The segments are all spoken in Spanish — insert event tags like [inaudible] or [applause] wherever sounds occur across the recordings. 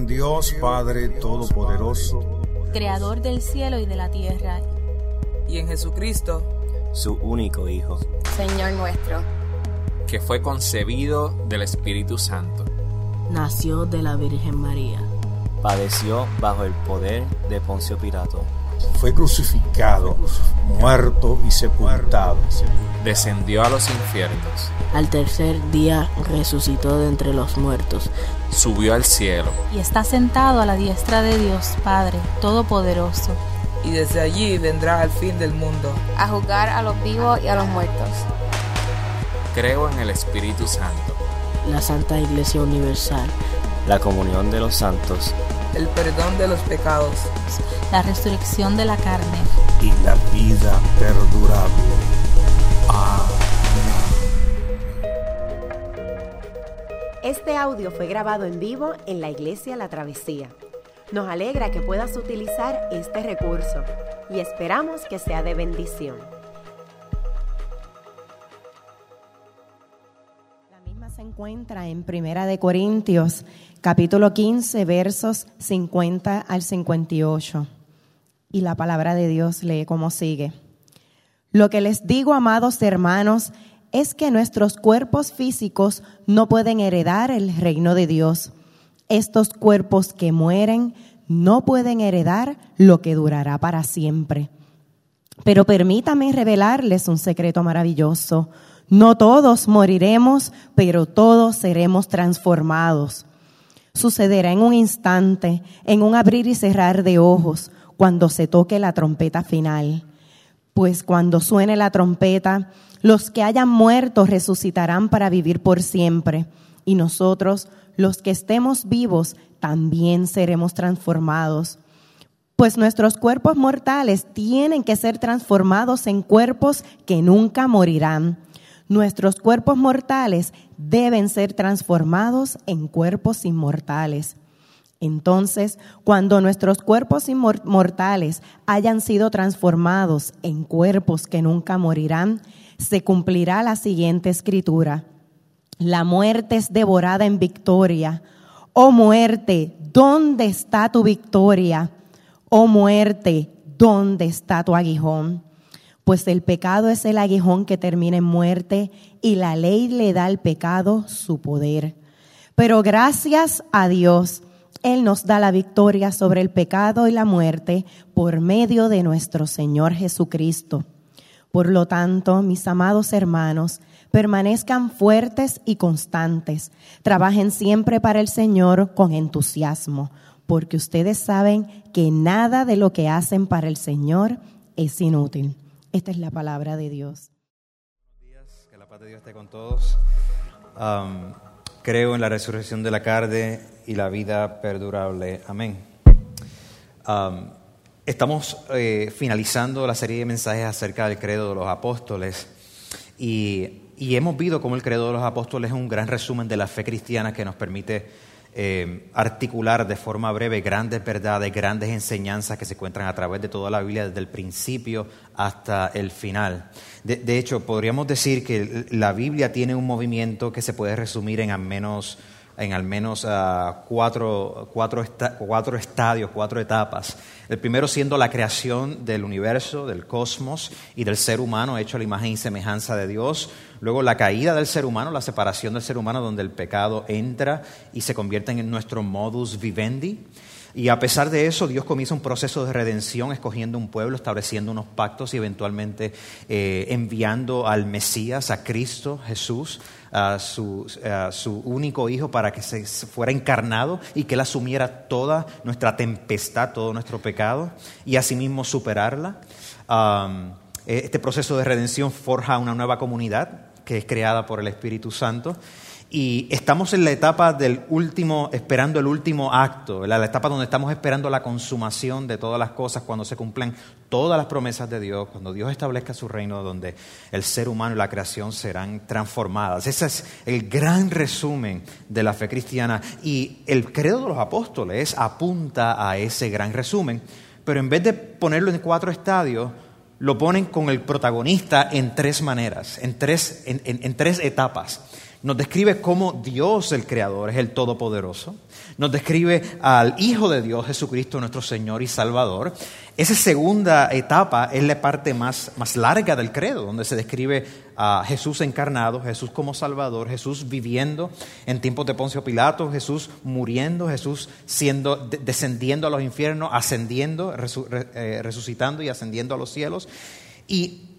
en Dios Padre Todopoderoso, Creador del cielo y de la tierra, y en Jesucristo, su único Hijo, Señor nuestro, que fue concebido del Espíritu Santo. Nació de la Virgen María. Padeció bajo el poder de Poncio Pilato. Fue crucificado, muerto y sepultado. Descendió a los infiernos. Al tercer día resucitó de entre los muertos. Subió al cielo. Y está sentado a la diestra de Dios Padre Todopoderoso. Y desde allí vendrá al fin del mundo. A juzgar a los vivos y a los muertos. Creo en el Espíritu Santo. La Santa Iglesia Universal. La comunión de los santos. El perdón de los pecados. La resurrección de la carne. Y la vida perdurable. Este audio fue grabado en vivo en la iglesia La Travesía. Nos alegra que puedas utilizar este recurso y esperamos que sea de bendición. La misma se encuentra en Primera de Corintios, capítulo 15, versos 50 al 58. Y la palabra de Dios lee como sigue. Lo que les digo, amados hermanos, es que nuestros cuerpos físicos no pueden heredar el reino de Dios. Estos cuerpos que mueren no pueden heredar lo que durará para siempre. Pero permítame revelarles un secreto maravilloso. No todos moriremos, pero todos seremos transformados. Sucederá en un instante, en un abrir y cerrar de ojos, cuando se toque la trompeta final. Pues cuando suene la trompeta, los que hayan muerto resucitarán para vivir por siempre, y nosotros, los que estemos vivos, también seremos transformados. Pues nuestros cuerpos mortales tienen que ser transformados en cuerpos que nunca morirán. Nuestros cuerpos mortales deben ser transformados en cuerpos inmortales. Entonces, cuando nuestros cuerpos mortales hayan sido transformados en cuerpos que nunca morirán, se cumplirá la siguiente escritura. La muerte es devorada en victoria. Oh muerte, ¿dónde está tu victoria? Oh muerte, ¿dónde está tu aguijón? Pues el pecado es el aguijón que termina en muerte y la ley le da al pecado su poder. Pero gracias a Dios, Él nos da la victoria sobre el pecado y la muerte por medio de nuestro Señor Jesucristo. Por lo tanto, mis amados hermanos, permanezcan fuertes y constantes. Trabajen siempre para el Señor con entusiasmo, porque ustedes saben que nada de lo que hacen para el Señor es inútil. Esta es la palabra de Dios. Buenos días, que la paz de Dios esté con todos. Creo en la resurrección de la carne y la vida perdurable. Amén. Estamos eh, finalizando la serie de mensajes acerca del credo de los apóstoles y, y, hemos visto cómo el credo de los apóstoles es un gran resumen de la fe cristiana que nos permite eh, articular de forma breve grandes verdades, grandes enseñanzas que se encuentran a través de toda la Biblia desde el principio hasta el final. De, de hecho, podríamos decir que la Biblia tiene un movimiento que se puede resumir en al menos en al menos uh, cuatro, cuatro, cuatro, estadios, cuatro etapas. El primero siendo la creación del universo, del cosmos y del ser humano hecho a la imagen y semejanza de Dios. Luego la caída del ser humano, la separación del ser humano donde el pecado entra y se convierte en nuestro modus vivendi. Y a pesar de eso, Dios comienza un proceso de redención, escogiendo un pueblo, estableciendo unos pactos y eventualmente eh, enviando al Mesías, a Cristo Jesús, a su, su, único hijo para que se fuera encarnado y que él asumiera toda nuestra tempestad, todo nuestro pecado y asimismo superarla. Um, este proceso de redención forja una nueva comunidad que es creada por el Espíritu Santo. Y estamos en la etapa del último, esperando el último acto, la etapa donde estamos esperando la consumación de todas las cosas, cuando se cumplan todas las promesas de Dios, cuando Dios establezca su reino, donde el ser humano y la creación serán transformadas. Ese es el gran resumen de la fe cristiana. Y el credo de los apóstoles apunta a ese gran resumen, pero en vez de ponerlo en cuatro estadios, lo ponen con el protagonista en tres maneras, en tres, en, en, en tres etapas. Nos describe cómo Dios, el Creador, es el Todopoderoso. Nos describe al Hijo de Dios, Jesucristo, nuestro Señor y Salvador. Esa segunda etapa es la parte más, más larga del credo, donde se describe a Jesús encarnado, Jesús como Salvador, Jesús viviendo en tiempos de Poncio Pilato, Jesús muriendo, Jesús siendo, descendiendo a los infiernos, ascendiendo, eh, resucitando y ascendiendo a los cielos. Y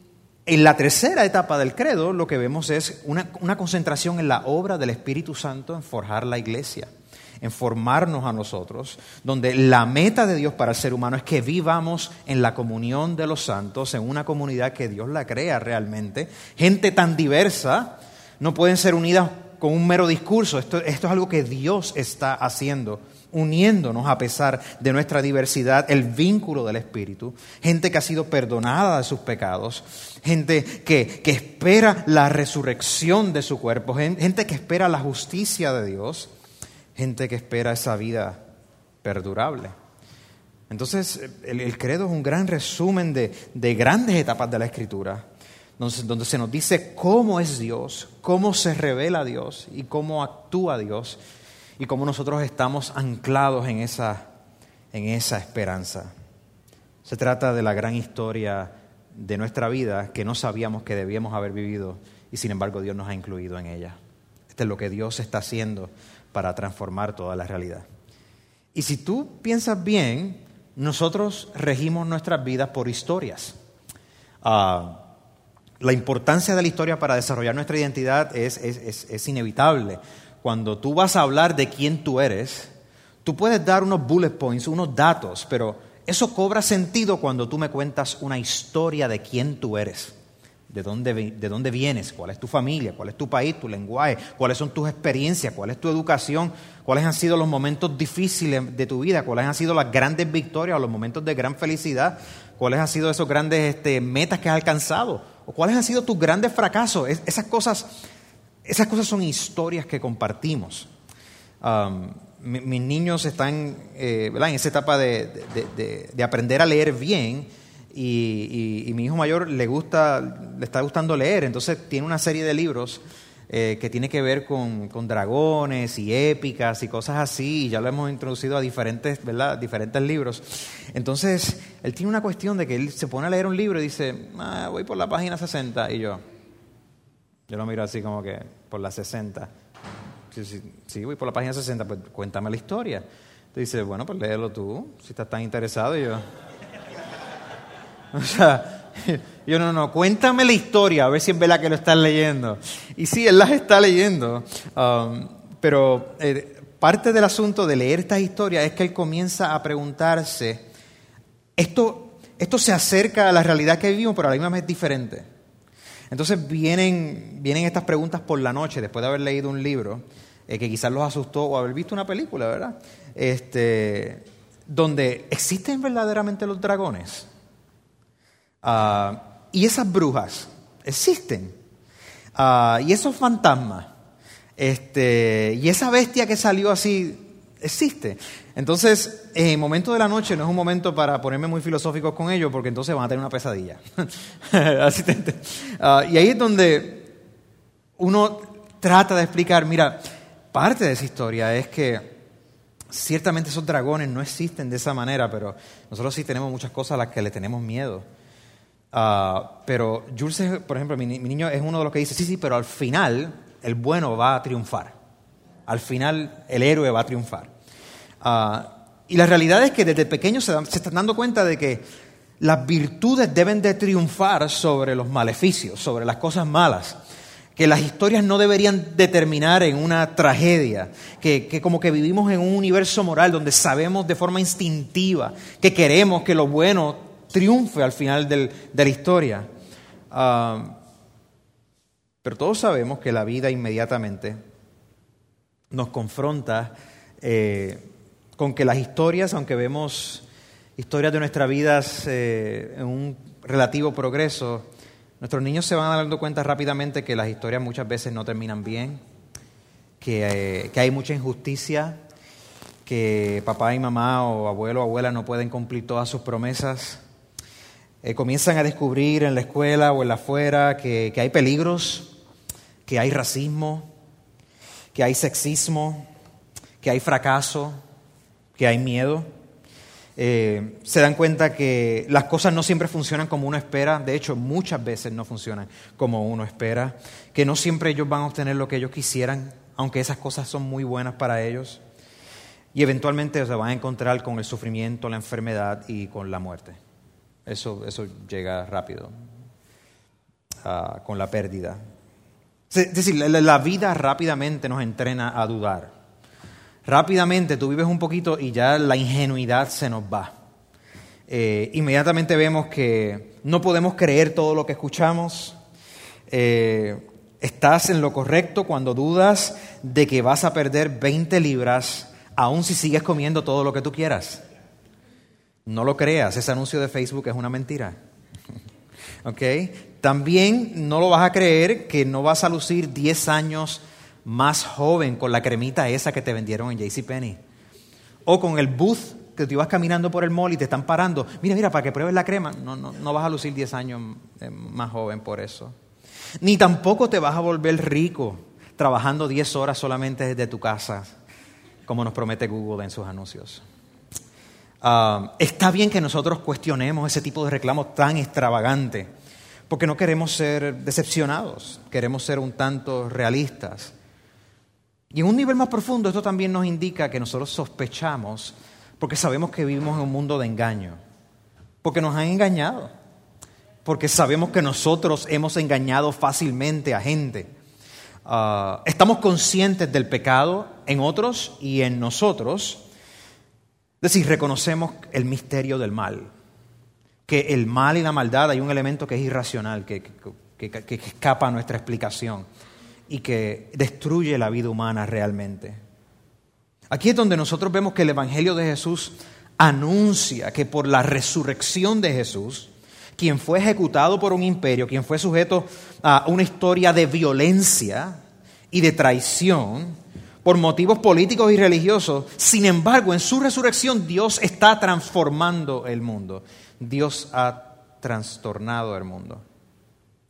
en la tercera etapa del credo lo que vemos es una, una, concentración en la obra del Espíritu Santo en forjar la iglesia, en formarnos a nosotros, donde la meta de Dios para el ser humano es que vivamos en la comunión de los santos, en una comunidad que Dios la crea realmente. Gente tan diversa no pueden ser unidas con un mero discurso, esto, esto es algo que Dios está haciendo uniéndonos a pesar de nuestra diversidad, el vínculo del Espíritu, gente que ha sido perdonada de sus pecados, gente que, que espera la resurrección de su cuerpo, gente que espera la justicia de Dios, gente que espera esa vida perdurable. Entonces, el, credo es un gran resumen de, de grandes etapas de la Escritura, donde, donde se nos dice cómo es Dios, cómo se revela Dios y cómo actúa Dios y cómo nosotros estamos anclados en esa, en esa esperanza. Se trata de la gran historia de nuestra vida que no sabíamos que debíamos haber vivido y sin embargo Dios nos ha incluido en ella. Esto es lo que Dios está haciendo para transformar toda la realidad. Y si tú piensas bien, nosotros regimos nuestras vidas por historias. Ah, la importancia de la historia para desarrollar nuestra identidad es, es, es inevitable cuando tú vas a hablar de quién tú eres, tú puedes dar unos bullet points, unos datos, pero eso cobra sentido cuando tú me cuentas una historia de quién tú eres, de dónde, de dónde vienes, cuál es tu familia, cuál es tu país, tu lenguaje, cuáles son tus experiencias, cuál es tu educación, cuáles han sido los momentos difíciles de tu vida, cuáles han sido las grandes victorias o los momentos de gran felicidad, cuáles han sido esos grandes este, metas que has alcanzado, o cuáles han sido tus grandes fracasos. esas cosas esas cosas son historias que compartimos. mis niños están eh, en esa etapa de, aprender a leer bien y, mi hijo mayor le gusta, le está gustando leer, entonces tiene una serie de libros eh, que tiene que ver con, dragones y épicas y cosas así, y ya lo hemos introducido a diferentes, diferentes libros. Entonces, él tiene una cuestión de que él se pone a leer un libro y dice, ah, voy por la página 60, y yo, yo lo miro así como que por la 60. Sí, voy por la página 60, pues cuéntame la historia. Te dice, bueno, pues léelo tú, si estás tan interesado. Y yo, [laughs] o sea, [laughs] yo no, no, cuéntame la historia, a ver si es verdad que lo estás leyendo. Y sí, él las está leyendo. Um, pero eh, parte del asunto de leer estas historias es que él comienza a preguntarse, esto, esto se acerca a la realidad que vivimos, pero a la misma vez es diferente. Entonces vienen, vienen estas preguntas por la noche, después de haber leído un libro, eh, que quizás los asustó, o haber visto una película, ¿verdad? Este, donde existen verdaderamente los dragones. Ah, y esas brujas existen. Ah, y esos fantasmas. Este, y esa bestia que salió así existe. Entonces, en el momento de la noche no es un momento para ponerme muy filosóficos con ellos, porque entonces van a tener una pesadilla. [laughs] Ah, y ahí es donde uno trata de explicar, mira, parte de esa historia es que ciertamente esos dragones no existen de esa manera, pero nosotros sí tenemos muchas cosas a las que le tenemos miedo. Ah, pero Jules, por ejemplo, mi, niño es uno de los que dice, sí, sí, pero al final el bueno va a triunfar. Al final el héroe va a triunfar. Ah, y la realidad es que desde pequeños se, están dando cuenta de que las virtudes deben de triunfar sobre los maleficios, sobre las cosas malas. Que las historias no deberían determinar en una tragedia, que, como que vivimos en un universo moral donde sabemos de forma instintiva que queremos que lo bueno triunfe al final de la historia. Ah, pero todos sabemos que la vida inmediatamente nos confronta eh, con que las historias, aunque vemos historias de nuestras vidas eh, en un relativo progreso, nuestros niños se van dando cuenta rápidamente que las historias muchas veces no terminan bien, que, eh, hay mucha injusticia, que papá y mamá o abuelo o abuela no pueden cumplir todas sus promesas. Eh, comienzan a descubrir en la escuela o en la afuera que, que hay peligros, que hay racismo, que hay sexismo, que hay fracaso, que hay miedo. Eh, se dan cuenta que las cosas no siempre funcionan como uno espera, de hecho muchas veces no funcionan como uno espera, que no siempre ellos van a obtener lo que ellos quisieran, aunque esas cosas son muy buenas para ellos, y eventualmente se van a encontrar con el sufrimiento, la enfermedad y con la muerte. Eso, eso llega rápido, ah, con la pérdida. Es decir, la vida rápidamente nos entrena a dudar. Rápidamente tú vives un poquito y ya la ingenuidad se nos va. Eh, inmediatamente vemos que no podemos creer todo lo que escuchamos. Eh, estás en lo correcto cuando dudas de que vas a perder 20 libras aun si sigues comiendo todo lo que tú quieras. No lo creas, ese anuncio de Facebook es una mentira. [laughs] También no lo vas a creer que no vas a lucir 10 años más joven con la cremita esa que te vendieron en JCPenney. O con el booth que tú ibas caminando por el mall y te están parando. Mira, mira, para que pruebes la crema. No, no, no vas a lucir 10 años eh, más joven por eso. Ni tampoco te vas a volver rico trabajando 10 horas solamente desde tu casa, como nos promete Google en sus anuncios. Ah, está bien que nosotros cuestionemos ese tipo de reclamos tan extravagante, porque no queremos ser decepcionados, queremos ser un tanto realistas. Y en un nivel más profundo esto también nos indica que nosotros sospechamos porque sabemos que vivimos en un mundo de engaño, porque nos han engañado, porque sabemos que nosotros hemos engañado fácilmente a gente. Ah, estamos conscientes del pecado en otros y en nosotros, es decir, reconocemos el misterio del mal, que el mal y la maldad hay un elemento que es irracional, que, que escapa a nuestra explicación y que destruye la vida humana realmente. Aquí es donde nosotros vemos que el Evangelio de Jesús anuncia que por la resurrección de Jesús, quien fue ejecutado por un imperio, quien fue sujeto a una historia de violencia y de traición por motivos políticos y religiosos, sin embargo, en su resurrección Dios está transformando el mundo. Dios ha trastornado el mundo.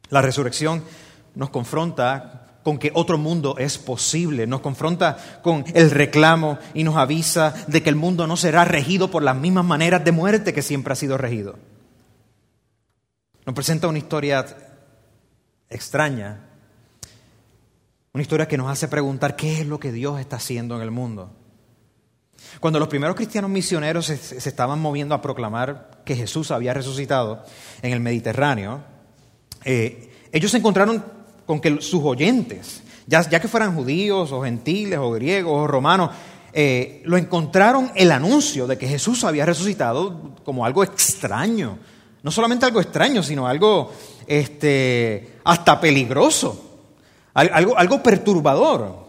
La resurrección nos confronta con que otro mundo es posible, nos confronta con el reclamo y nos avisa de que el mundo no será regido por las mismas maneras de muerte que siempre ha sido regido. Nos presenta una historia extraña, una historia que nos hace preguntar qué es lo que Dios está haciendo en el mundo. Cuando los primeros cristianos misioneros se, estaban moviendo a proclamar que Jesús había resucitado en el Mediterráneo, eh, ellos se encontraron con que sus oyentes, ya, que fueran judíos o gentiles o griegos o romanos, eh, lo encontraron el anuncio de que Jesús había resucitado como algo extraño. No solamente algo extraño, sino algo este, hasta peligroso, algo, algo perturbador.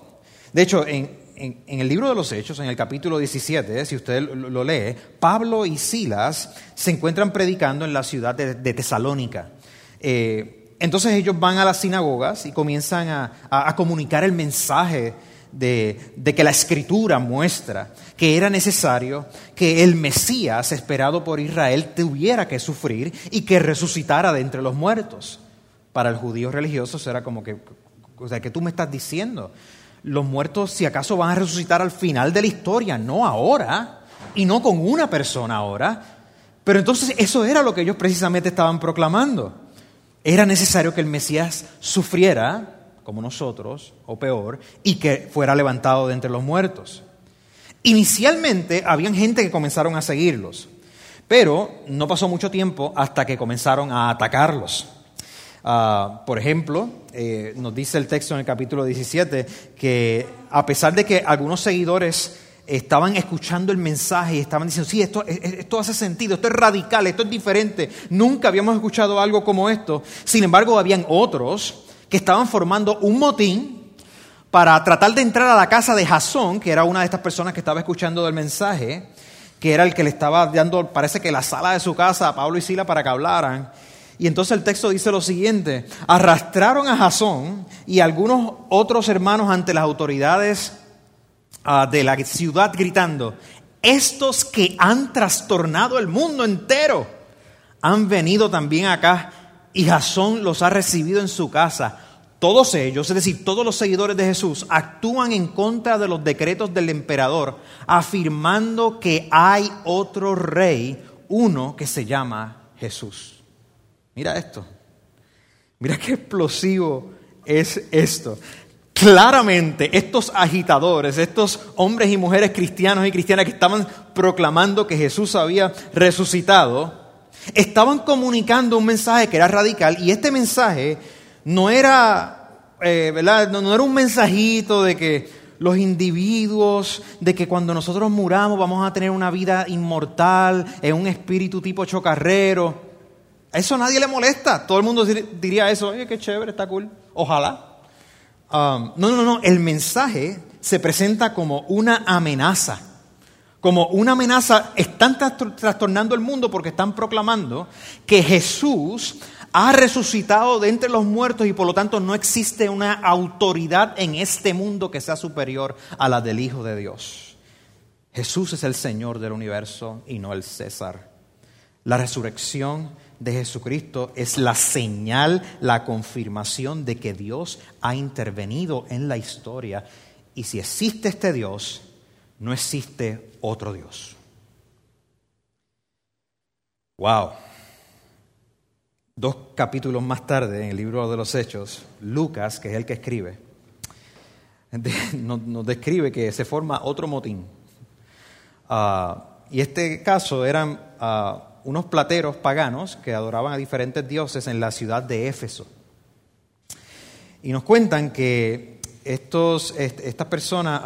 De hecho, en, el libro de los Hechos, en el capítulo 17, si usted lo, lee, Pablo y Silas se encuentran predicando en la ciudad de, Tesalónica. Eh, entonces ellos van a las sinagogas y comienzan a, comunicar el mensaje de, que la escritura muestra que era necesario que el Mesías esperado por Israel tuviera que sufrir y que resucitara de entre los muertos. Para el judío religioso era como que, o sea, ¿qué tú me estás diciendo? Los muertos si acaso van a resucitar al final de la historia, no ahora, y no con una persona ahora. Pero entonces eso era lo que ellos precisamente estaban proclamando. Era necesario que el Mesías sufriera, como nosotros, o peor, y que fuera levantado de entre los muertos. Inicialmente habían gente que comenzaron a seguirlos, pero no pasó mucho tiempo hasta que comenzaron a atacarlos. Ah, por ejemplo, eh, nos dice el texto en el capítulo 17 que a pesar de que algunos seguidores estaban escuchando el mensaje y estaban diciendo, sí, esto, e, e, esto hace sentido, esto es radical, esto es diferente, nunca habíamos escuchado algo como esto. Sin embargo, habían otros que estaban formando un motín para tratar de entrar a la casa de Jasón, que era una de estas personas que estaba escuchando el mensaje, que era el que le estaba dando, parece que la sala de su casa a Pablo y Sila para que hablaran. Y entonces el texto dice lo siguiente, arrastraron a Jasón y algunos otros hermanos ante las autoridades Ah, de la ciudad gritando, estos que han trastornado el mundo entero han venido también acá y Jasón los ha recibido en su casa. todos ellos, es decir, todos los seguidores de Jesús, actúan en contra de los decretos del emperador, afirmando que hay otro rey, uno que se llama Jesús. Mira esto. Mira qué explosivo es esto. Claramente estos agitadores, estos hombres y mujeres cristianos y cristianas que estaban proclamando que Jesús había resucitado, estaban comunicando un mensaje que era radical y este mensaje no era, eh, ¿verdad? No, era un mensajito de que los individuos, de que cuando nosotros muramos vamos a tener una vida inmortal, en un espíritu tipo chocarrero. A eso nadie le molesta. Todo el mundo diría eso, oye, qué chévere, está cool. Ojalá. Um, no, no, no, el mensaje se presenta como una amenaza. Como una amenaza, están trastornando el mundo porque están proclamando que Jesús ha resucitado de entre los muertos y por lo tanto no existe una autoridad en este mundo que sea superior a la del Hijo de Dios. Jesús es el Señor del universo y no el César. La resurrección de Jesucristo es la señal, la confirmación de que Dios ha intervenido en la historia. Y si existe este Dios, no existe otro Dios. Wow. Dos capítulos más tarde, en el libro de los Hechos, Lucas, que es el que escribe, [laughs] nos, describe que se forma otro motín. Ah, y este caso eran ah, unos plateros paganos que adoraban a diferentes dioses en la ciudad de Éfeso. Y nos cuentan que estos, estas personas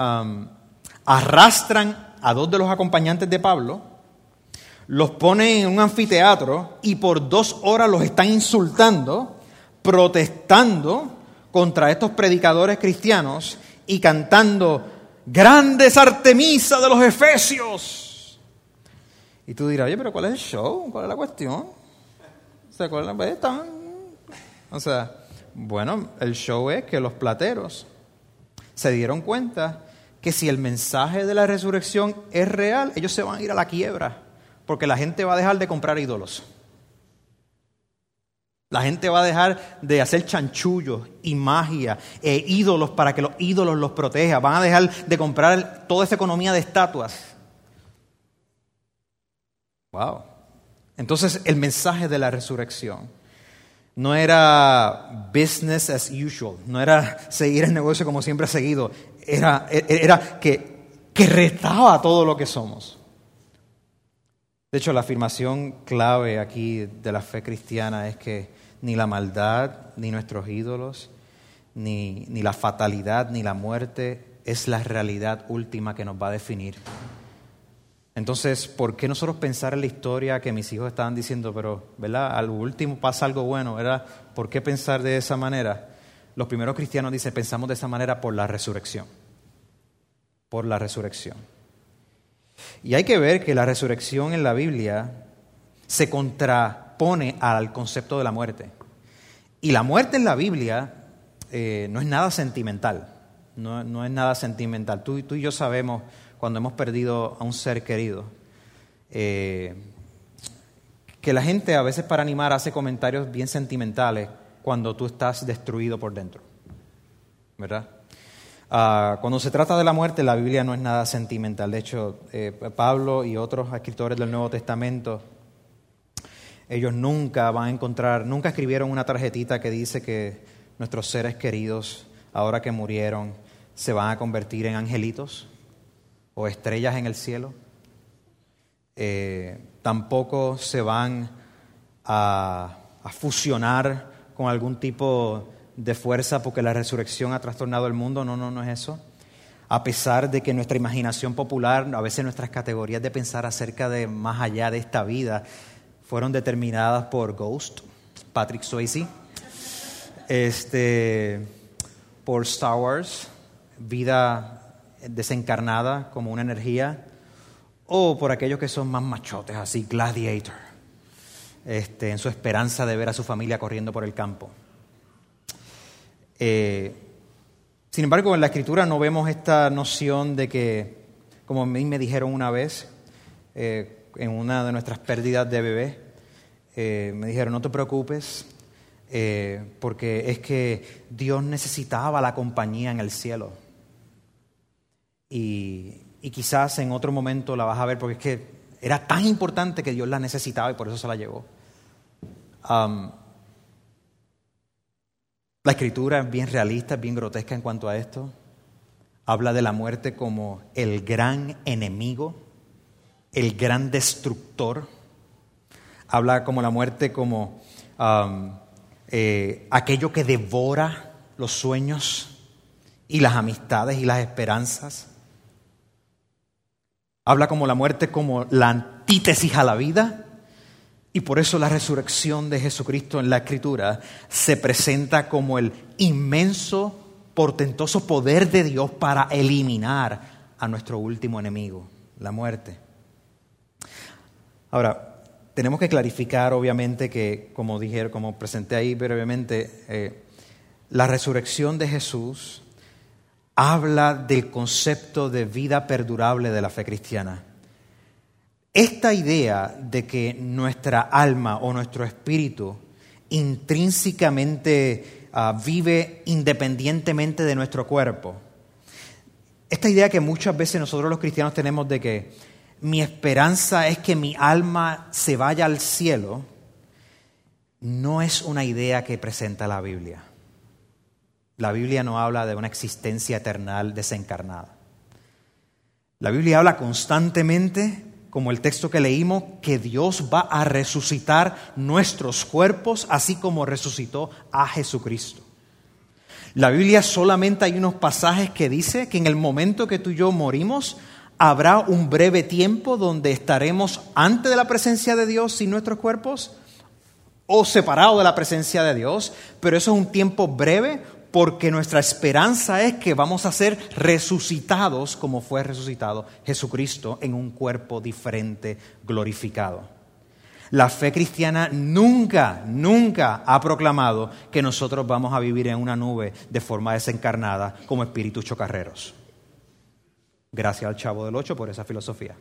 arrastran a dos de los acompañantes de Pablo, los ponen en un anfiteatro y por dos horas los están insultando, protestando contra estos predicadores cristianos y cantando, grandes Artemisa de los Efesios. Y tú dirás, oye, pero ¿cuál es el show? ¿Cuál es la cuestión? ¿Se acuerdan? Pues, o sea, bueno, el show es que los plateros se dieron cuenta que si el mensaje de la resurrección es real, ellos se van a ir a la quiebra, porque la gente va a dejar de comprar ídolos. La gente va a dejar de hacer chanchullos y magia e ídolos para que los ídolos los protejan. Van a dejar de comprar toda esa economía de estatuas Entonces el mensaje de la resurrección no era business as usual, no era seguir el negocio como siempre ha seguido, era, era que, que retaba todo lo que somos. De hecho, la afirmación clave aquí de la fe cristiana es que ni la maldad, ni nuestros ídolos, ni, ni la fatalidad, ni la muerte es la realidad última que nos va a definir. Entonces, ¿por qué nosotros pensar en la historia que mis hijos estaban diciendo, pero, ¿verdad? Al último pasa algo bueno, ¿verdad? ¿Por qué pensar de esa manera? Los primeros cristianos dicen, pensamos de esa manera por la resurrección. Por la resurrección. Y hay que ver que la resurrección en la Biblia se contrapone al concepto de la muerte. Y la muerte en la Biblia eh, no es nada sentimental. No, no es nada sentimental. Tú, tú y yo sabemos cuando hemos perdido a un ser querido. Eh, que la gente a veces para animar hace comentarios bien sentimentales cuando tú estás destruido por dentro. ¿Verdad? Ah, cuando se trata de la muerte, la Biblia no es nada sentimental. De hecho, eh, Pablo y otros escritores del Nuevo Testamento, ellos nunca van a encontrar, nunca escribieron una tarjetita que dice que nuestros seres queridos, ahora que murieron, se van a convertir en angelitos o estrellas en el cielo. Eh, tampoco se van a, fusionar con algún tipo de fuerza porque la resurrección ha trastornado el mundo. No, no, no es eso. A pesar de que nuestra imaginación popular, a veces nuestras categorías de pensar acerca de más allá de esta vida, fueron determinadas por Ghost, Patrick Swayze, este, por Star Wars, vida desencarnada como una energía, o por aquellos que son más machotes, así, gladiator, este, en su esperanza de ver a su familia corriendo por el campo. Eh, sin embargo, en la escritura no vemos esta noción de que, como a mí me dijeron una vez, eh, en una de nuestras pérdidas de bebé, eh, me dijeron, no te preocupes, porque es que Dios necesitaba la compañía en el cielo. Y, quizás en otro momento la vas a ver porque es que era tan importante que Dios la necesitaba y por eso se la llevó. La escritura es bien realista, es bien grotesca en cuanto a esto. Habla de la muerte como el gran enemigo, el gran destructor. Habla como la muerte como eh, aquello que devora los sueños y las amistades y las esperanzas. Habla como la muerte como la antítesis a la vida. Y por eso la resurrección de Jesucristo en la Escritura se presenta como el inmenso, portentoso poder de Dios para eliminar a nuestro último enemigo, la muerte. Ahora, tenemos que clarificar, obviamente, que, como dije, como presenté ahí brevemente, eh, la resurrección de Jesús habla del concepto de vida perdurable de la fe cristiana. Esta idea de que nuestra alma o nuestro espíritu intrínsecamente uh, vive independientemente de nuestro cuerpo, esta idea que muchas veces nosotros los cristianos tenemos de que mi esperanza es que mi alma se vaya al cielo, no es una idea que presenta la Biblia. La Biblia no habla de una existencia eternal desencarnada. La Biblia habla constantemente, como el texto que leímos, que Dios va a resucitar nuestros cuerpos, así como resucitó a Jesucristo. La Biblia solamente hay unos pasajes que dice que en el momento que tú y yo morimos, habrá un breve tiempo donde estaremos ante de la presencia de Dios sin nuestros cuerpos o separados de la presencia de Dios, pero eso es un tiempo breve porque nuestra esperanza es que vamos a ser resucitados como fue resucitado Jesucristo en un cuerpo diferente, glorificado. La fe cristiana nunca, nunca ha proclamado que nosotros vamos a vivir en una nube de forma desencarnada como espíritus chocarreros. Gracias al chavo del ocho por esa filosofía.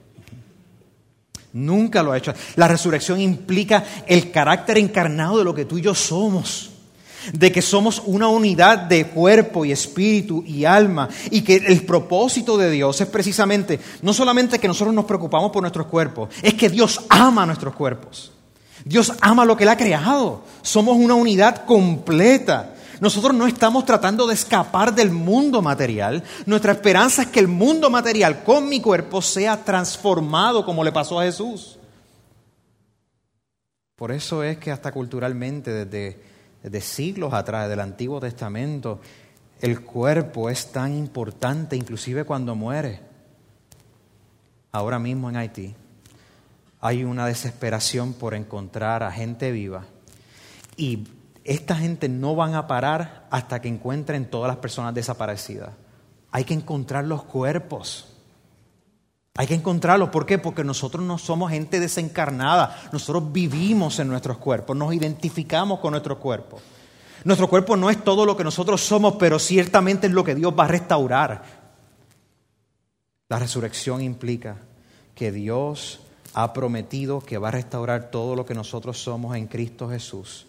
Nunca lo ha hecho. La resurrección implica el carácter encarnado de lo que tú y yo somos de que somos una unidad de cuerpo y espíritu y alma y que el propósito de Dios es precisamente no solamente que nosotros nos preocupamos por nuestros cuerpos, es que Dios ama nuestros cuerpos. Dios ama lo que Él ha creado. Somos una unidad completa. Nosotros no estamos tratando de escapar del mundo material. Nuestra esperanza es que el mundo material con mi cuerpo sea transformado como le pasó a Jesús. Por eso es que hasta culturalmente desde de siglos atrás, del Antiguo Testamento, el cuerpo es tan importante, inclusive cuando muere. Ahora mismo en Haití hay una desesperación por encontrar a gente viva y esta gente no van a parar hasta que encuentren todas las personas desaparecidas. Hay que encontrar los cuerpos. Hay que encontrarlos. ¿Por qué? Porque nosotros no somos gente desencarnada. Nosotros vivimos en nuestros cuerpos, nos identificamos con nuestros cuerpos. Nuestro cuerpo no es todo lo que nosotros somos, pero ciertamente es lo que Dios va a restaurar. La resurrección implica que Dios ha prometido que va a restaurar todo lo que nosotros somos en Cristo Jesús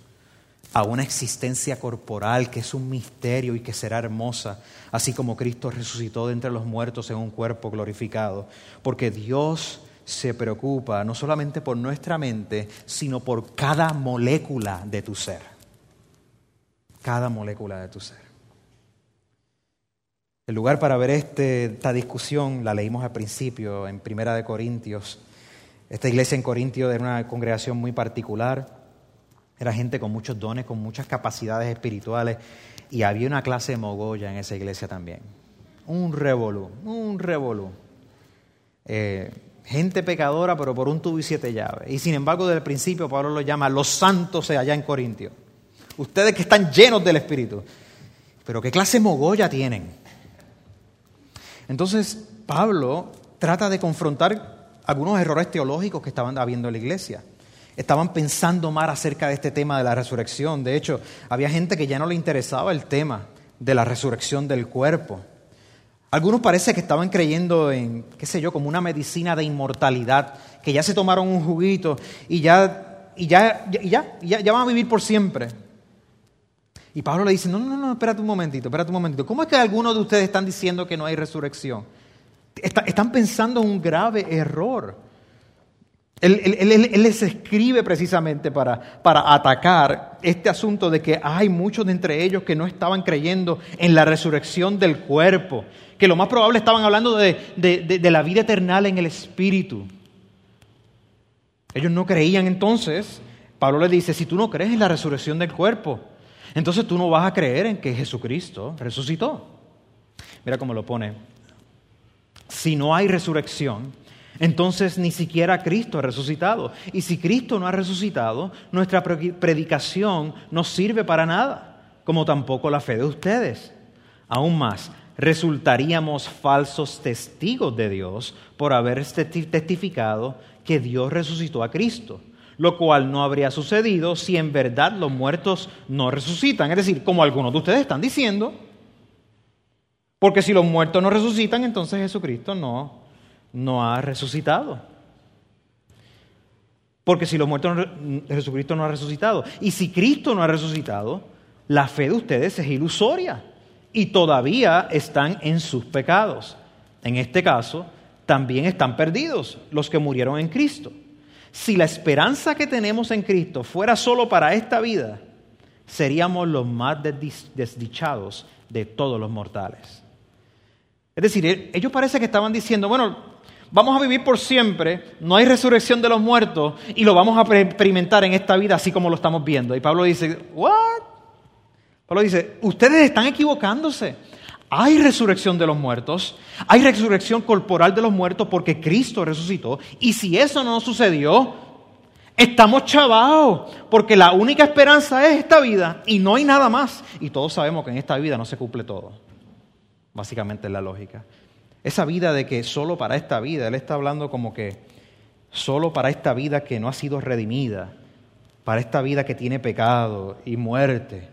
a una existencia corporal que es un misterio y que será hermosa, así como Cristo resucitó de entre los muertos en un cuerpo glorificado, porque Dios se preocupa no solamente por nuestra mente, sino por cada molécula de tu ser. Cada molécula de tu ser. El lugar para ver este, esta discusión la leímos al principio en Primera de Corintios. Esta iglesia en Corintio era una congregación muy particular era gente con muchos dones, con muchas capacidades espirituales. Y había una clase de mogolla en esa iglesia también. Un revolú, un revolú. Eh, gente pecadora, pero por un tubo y siete llaves. Y sin embargo, desde el principio Pablo lo llama los santos allá en Corintio. Ustedes que están llenos del Espíritu. Pero ¿qué clase de mogolla tienen? Entonces, Pablo trata de confrontar algunos errores teológicos que estaban habiendo en la iglesia estaban pensando más acerca de este tema de la resurrección. De hecho, había gente que ya no le interesaba el tema de la resurrección del cuerpo. Algunos parece que estaban creyendo en, qué sé yo, como una medicina de inmortalidad, que ya se tomaron un juguito y ya, y ya, ya, ya, van a vivir por siempre. Y Pablo le dice, no, no, no, espérate un momentito, espérate un momentito. ¿Cómo es que algunos de ustedes están diciendo que no hay resurrección? Está- están pensando en un grave error. Él, les escribe precisamente para, para atacar este asunto de que hay muchos de entre ellos que no estaban creyendo en la resurrección del cuerpo, que lo más probable estaban hablando de, de- de- de la vida eterna en el espíritu. Ellos no creían entonces, Pablo les dice, si tú no crees en la resurrección del cuerpo, entonces tú no vas a creer en que Jesucristo resucitó. Mira cómo lo pone. Si no hay resurrección, entonces ni siquiera Cristo ha resucitado. Y si Cristo no ha resucitado, nuestra pre- predicación no sirve para nada, como tampoco la fe de ustedes. Aún más, resultaríamos falsos testigos de Dios por haber testi- testificado que Dios resucitó a Cristo, lo cual no habría sucedido si en verdad los muertos no resucitan. Es decir, como algunos de ustedes están diciendo, porque si los muertos no resucitan, entonces Jesucristo no, no ha resucitado. Porque si los muertos no Jesucristo no ha resucitado. Y si Cristo no ha resucitado, la fe de ustedes es ilusoria y todavía están en sus pecados. En este caso, también están perdidos los que murieron en Cristo. Si la esperanza que tenemos en Cristo fuera solo para esta vida, seríamos los más desdi- desdichados de todos los mortales. Es decir, e- ellos parece que estaban diciendo, bueno, vamos a vivir por siempre, no hay resurrección de los muertos y lo vamos a experimentar en esta vida así como lo estamos viendo. Y Pablo dice, ¿what? Pablo dice, ustedes están equivocándose. Hay resurrección de los muertos, hay resurrección corporal de los muertos porque Cristo resucitó. Y si eso no sucedió, estamos chavados, porque la única esperanza es esta vida y no hay nada más. Y todos sabemos que en esta vida no se cumple todo. Básicamente es la lógica. Esa vida de que solo para esta vida, él está hablando como que solo para esta vida que no ha sido redimida, para esta vida que tiene pecado y muerte,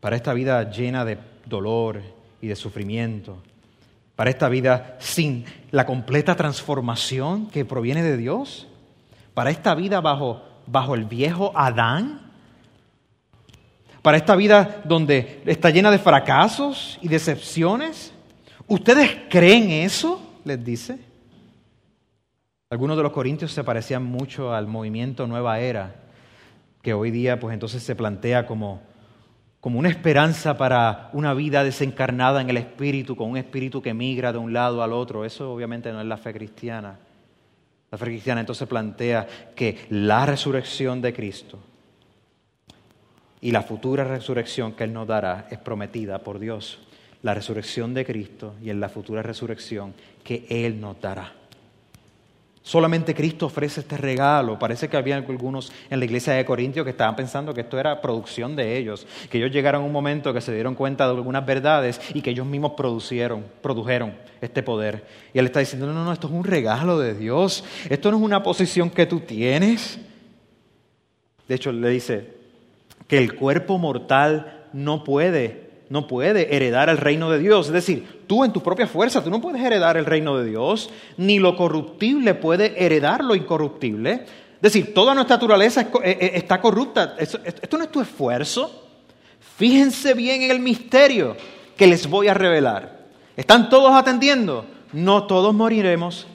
para esta vida llena de dolor y de sufrimiento, para esta vida sin la completa transformación que proviene de Dios, para esta vida bajo, bajo el viejo Adán, para esta vida donde está llena de fracasos y decepciones. ¿Ustedes creen eso? Les dice. Algunos de los corintios se parecían mucho al movimiento Nueva Era, que hoy día pues entonces se plantea como, como una esperanza para una vida desencarnada en el espíritu, con un espíritu que migra de un lado al otro. Eso obviamente no es la fe cristiana. La fe cristiana entonces plantea que la resurrección de Cristo y la futura resurrección que Él nos dará es prometida por Dios. La resurrección de Cristo y en la futura resurrección que Él nos dará. Solamente Cristo ofrece este regalo. Parece que había algunos en la iglesia de Corintios que estaban pensando que esto era producción de ellos, que ellos llegaron a un momento que se dieron cuenta de algunas verdades y que ellos mismos produjeron este poder. Y él está diciendo, no, no, no, esto es un regalo de Dios. Esto no es una posición que tú tienes. De hecho, le dice que el cuerpo mortal no puede no puede heredar el reino de Dios. Es decir, tú en tu propia fuerza, tú no puedes heredar el reino de Dios, ni lo corruptible puede heredar lo incorruptible. Es decir, toda nuestra naturaleza eh, eh, está corrupta. Esto no es tu esfuerzo. Fíjense bien en el misterio que les voy a revelar. ¿Están todos atendiendo? No todos moriremos,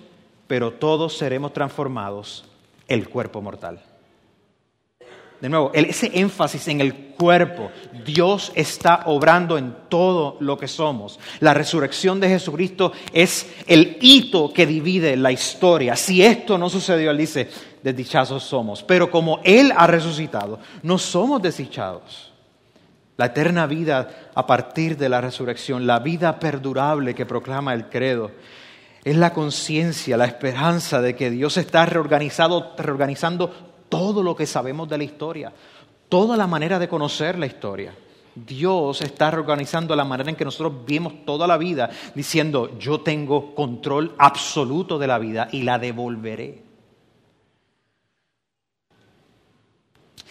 pero todos seremos transformados el cuerpo mortal. De nuevo, ese énfasis en el cuerpo. Dios está obrando en todo lo que somos. La resurrección de Jesucristo es el hito que divide la historia. Si esto no sucedió, Él dice, desdichados somos. Pero como Él ha resucitado, no somos desdichados. La eterna vida a partir de la resurrección, la vida perdurable que proclama el credo, es la conciencia, la esperanza de que Dios está reorganizado, reorganizando todo lo que sabemos de la historia, toda la manera de conocer la historia. Dios está reorganizando la manera en que nosotros vimos toda la vida, diciendo, yo tengo control absoluto de la vida y la devolveré.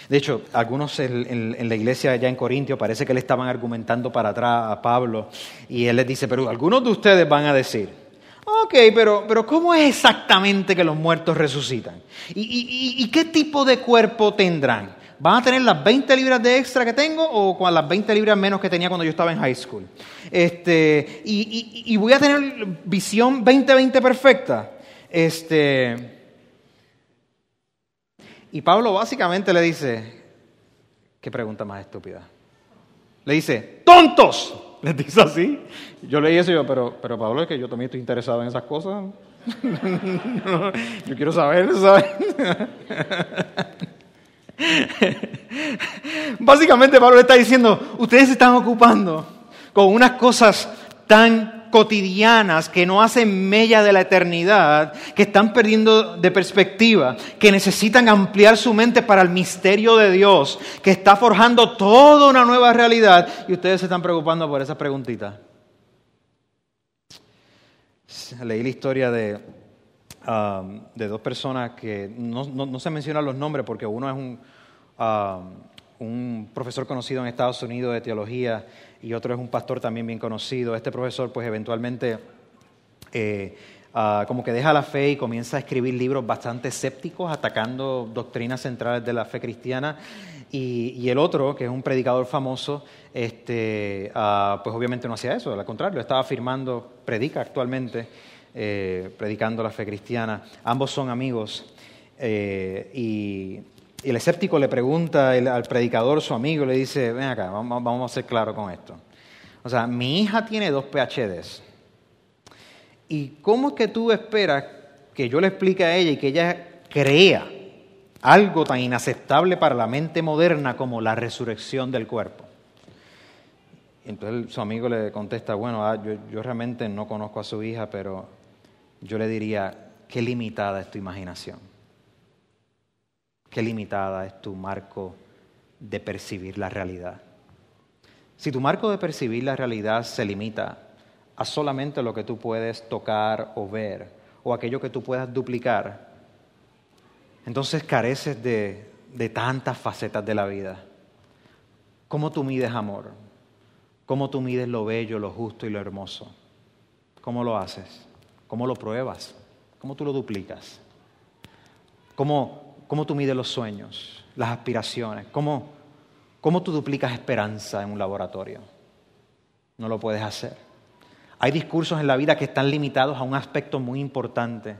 De hecho, algunos en la iglesia allá en Corintio parece que le estaban argumentando para atrás a Pablo y él les dice, pero algunos de ustedes van a decir, ok, pero, pero ¿cómo es exactamente que los muertos resucitan? ¿Y, y- y- qué tipo de cuerpo tendrán? ¿van a tener las 20 libras de extra que tengo o con las 20 libras menos que tenía cuando yo estaba en high school? Este, y, y- y voy a tener visión 20-20 perfecta. Este, y Pablo básicamente le dice, qué pregunta más estúpida. Le dice, tontos. Les dice así. Yo leí eso y yo, pero, pero Pablo, es que yo también estoy interesado en esas cosas. [laughs] yo quiero saber, ¿sabes? [laughs] Básicamente Pablo le está diciendo, ustedes se están ocupando con unas cosas tan cotidianas que no hacen mella de la eternidad, que están perdiendo de perspectiva, que necesitan ampliar su mente para el misterio de Dios, que está forjando toda una nueva realidad y ustedes se están preocupando por esas preguntitas. Leí la historia de, um, de dos personas que no, no- no se mencionan los nombres porque uno es un, um, un profesor conocido en Estados Unidos de teología y otro es un pastor también bien conocido. Este profesor pues eventualmente eh, ah, como que deja la fe y comienza a escribir libros bastante escépticos atacando doctrinas centrales de la fe cristiana. Y, el otro, que es un predicador famoso, este, ah, pues obviamente no hacía eso, al contrario, estaba afirmando, predica actualmente, eh, predicando la fe cristiana. Ambos son amigos. eh, y, y el escéptico le pregunta al predicador, su amigo, le dice, ven acá, vamos, a ser claros con esto. O sea, mi hija tiene dos PhDs. ¿Y cómo es que tú esperas que yo le explique a ella y que ella crea algo tan inaceptable para la mente moderna como la resurrección del cuerpo? Entonces su amigo le contesta, bueno, ah, yo, yo realmente no conozco a su hija, pero yo le diría, qué limitada es tu imaginación, qué limitada es tu marco de percibir la realidad. Si tu marco de percibir la realidad se limita a solamente lo que tú puedes tocar o ver, o aquello que tú puedas duplicar, entonces careces de, de tantas facetas de la vida. ¿Cómo tú mides amor? ¿Cómo tú mides lo bello, lo justo y lo hermoso? ¿Cómo lo haces? ¿Cómo lo pruebas? ¿Cómo tú lo duplicas? ¿Cómo, cómo tú mides los sueños, las aspiraciones? ¿Cómo, ¿Cómo tú duplicas esperanza en un laboratorio? No lo puedes hacer. Hay discursos en la vida que están limitados a un aspecto muy importante,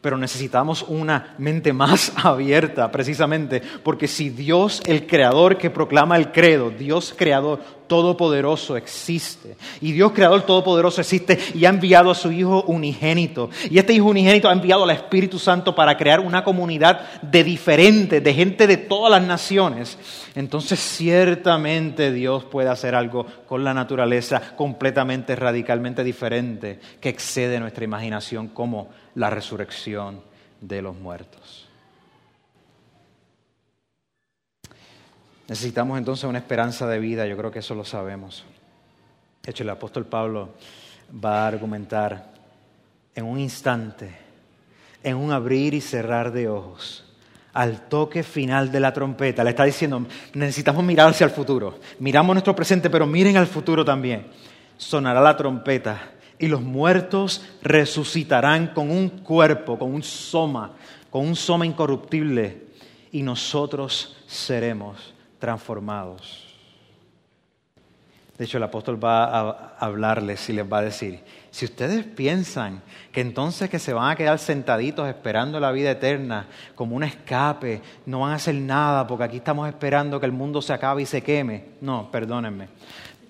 pero necesitamos una mente más [laughs] abierta, precisamente, porque si Dios, el creador que proclama el credo, Dios creador todopoderoso existe, y Dios creador todopoderoso existe y ha enviado a su Hijo unigénito, y este Hijo unigénito ha enviado al Espíritu Santo para crear una comunidad de diferentes, de gente de todas las naciones, entonces ciertamente Dios puede hacer algo con la naturaleza completamente, radicalmente diferente, que excede nuestra imaginación como la resurrección de los muertos. Necesitamos entonces una esperanza de vida, yo creo que eso lo sabemos. De hecho, el apóstol Pablo va a argumentar en un instante, en un abrir y cerrar de ojos, al toque final de la trompeta. Le está diciendo, necesitamos mirar hacia el futuro. Miramos nuestro presente, pero miren al futuro también. Sonará la trompeta y los muertos resucitarán con un cuerpo, con un soma, con un soma incorruptible, y nosotros seremos transformados. De hecho, el apóstol va a hablarles y les va a decir, si ustedes piensan que entonces que se van a quedar sentaditos esperando la vida eterna como un escape, no van a hacer nada porque aquí estamos esperando que el mundo se acabe y se queme, no, perdónenme.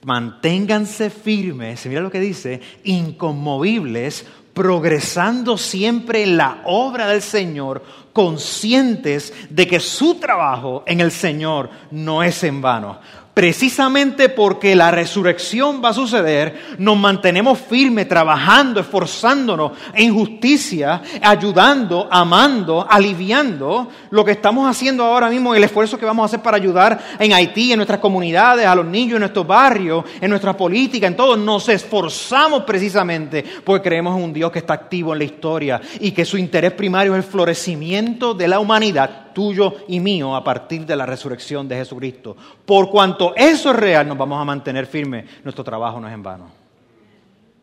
Manténganse firmes, mira lo que dice, inconmovibles, progresando siempre en la obra del Señor, conscientes de que su trabajo en el Señor no es en vano. Precisamente porque la resurrección va a suceder, nos mantenemos firmes, trabajando, esforzándonos en justicia, ayudando, amando, aliviando lo que estamos haciendo ahora mismo, el esfuerzo que vamos a hacer para ayudar en Haití, en nuestras comunidades, a los niños, en nuestros barrios, en nuestra política, en todo. Nos esforzamos precisamente porque creemos en un Dios que está activo en la historia y que su interés primario es el florecimiento de la humanidad tuyo y mío a partir de la resurrección de Jesucristo. Por cuanto eso es real, nos vamos a mantener firmes. Nuestro trabajo no es en vano.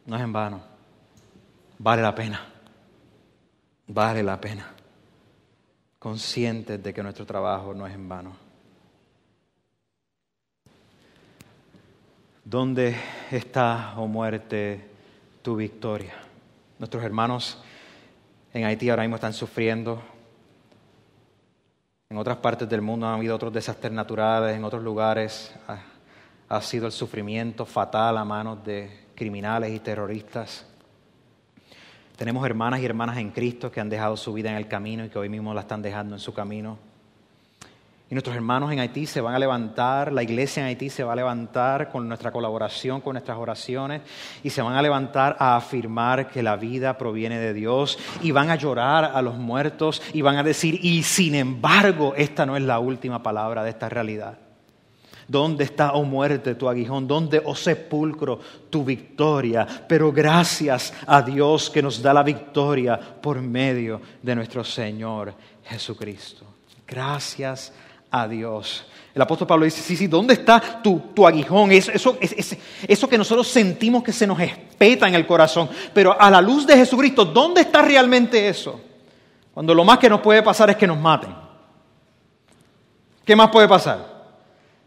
No es en vano. Vale la pena. Vale la pena. Conscientes de que nuestro trabajo no es en vano. ¿Dónde está, oh muerte, tu victoria? Nuestros hermanos en Haití ahora mismo están sufriendo en otras partes del mundo han habido otros desastres naturales, en otros lugares ha, sido el sufrimiento fatal a manos de criminales y terroristas. Tenemos hermanas y hermanas en Cristo que han dejado su vida en el camino y que hoy mismo la están dejando en su camino. Y nuestros hermanos en Haití se van a levantar, la iglesia en Haití se va a levantar con nuestra colaboración, con nuestras oraciones, y se van a levantar a afirmar que la vida proviene de Dios, y van a llorar a los muertos, y van a decir, y sin embargo, esta no es la última palabra de esta realidad. ¿Dónde está, oh muerte, tu aguijón? ¿Dónde, oh sepulcro, tu victoria? Pero gracias a Dios que nos da la victoria por medio de nuestro Señor Jesucristo. Gracias a Dios. El apóstol Pablo dice, sí, sí, ¿dónde está tu, tu aguijón? Eso, eso, eso que nosotros sentimos que se nos espeta en el corazón. Pero a la luz de Jesucristo, ¿dónde está realmente eso? Cuando lo más que nos puede pasar es que nos maten. ¿Qué más puede pasar?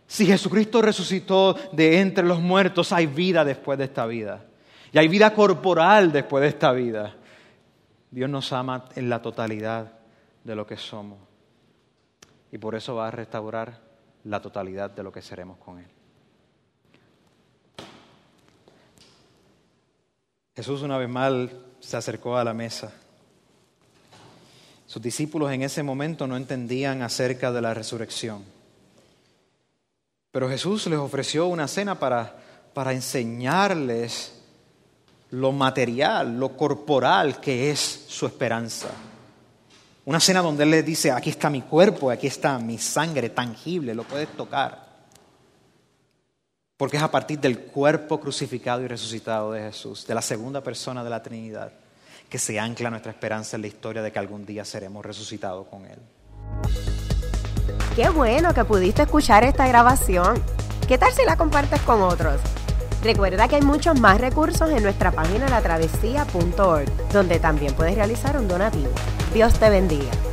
Si Jesucristo resucitó de entre los muertos, hay vida después de esta vida. Y hay vida corporal después de esta vida. Dios nos ama en la totalidad de lo que somos. Y por eso va a restaurar la totalidad de lo que seremos con Él. Jesús una vez más se acercó a la mesa. Sus discípulos en ese momento no entendían acerca de la resurrección. Pero Jesús les ofreció una cena para, para enseñarles lo material, lo corporal que es su esperanza. Una cena donde Él les dice, aquí está mi cuerpo, aquí está mi sangre tangible, lo puedes tocar. Porque es a partir del cuerpo crucificado y resucitado de Jesús, de la segunda persona de la Trinidad, que se ancla nuestra esperanza en la historia de que algún día seremos resucitados con Él. Qué bueno que pudiste escuchar esta grabación. ¿Qué tal si la compartes con otros? Recuerda que hay muchos más recursos en nuestra página latravesía.org, donde también puedes realizar un donativo. Dios te bendiga.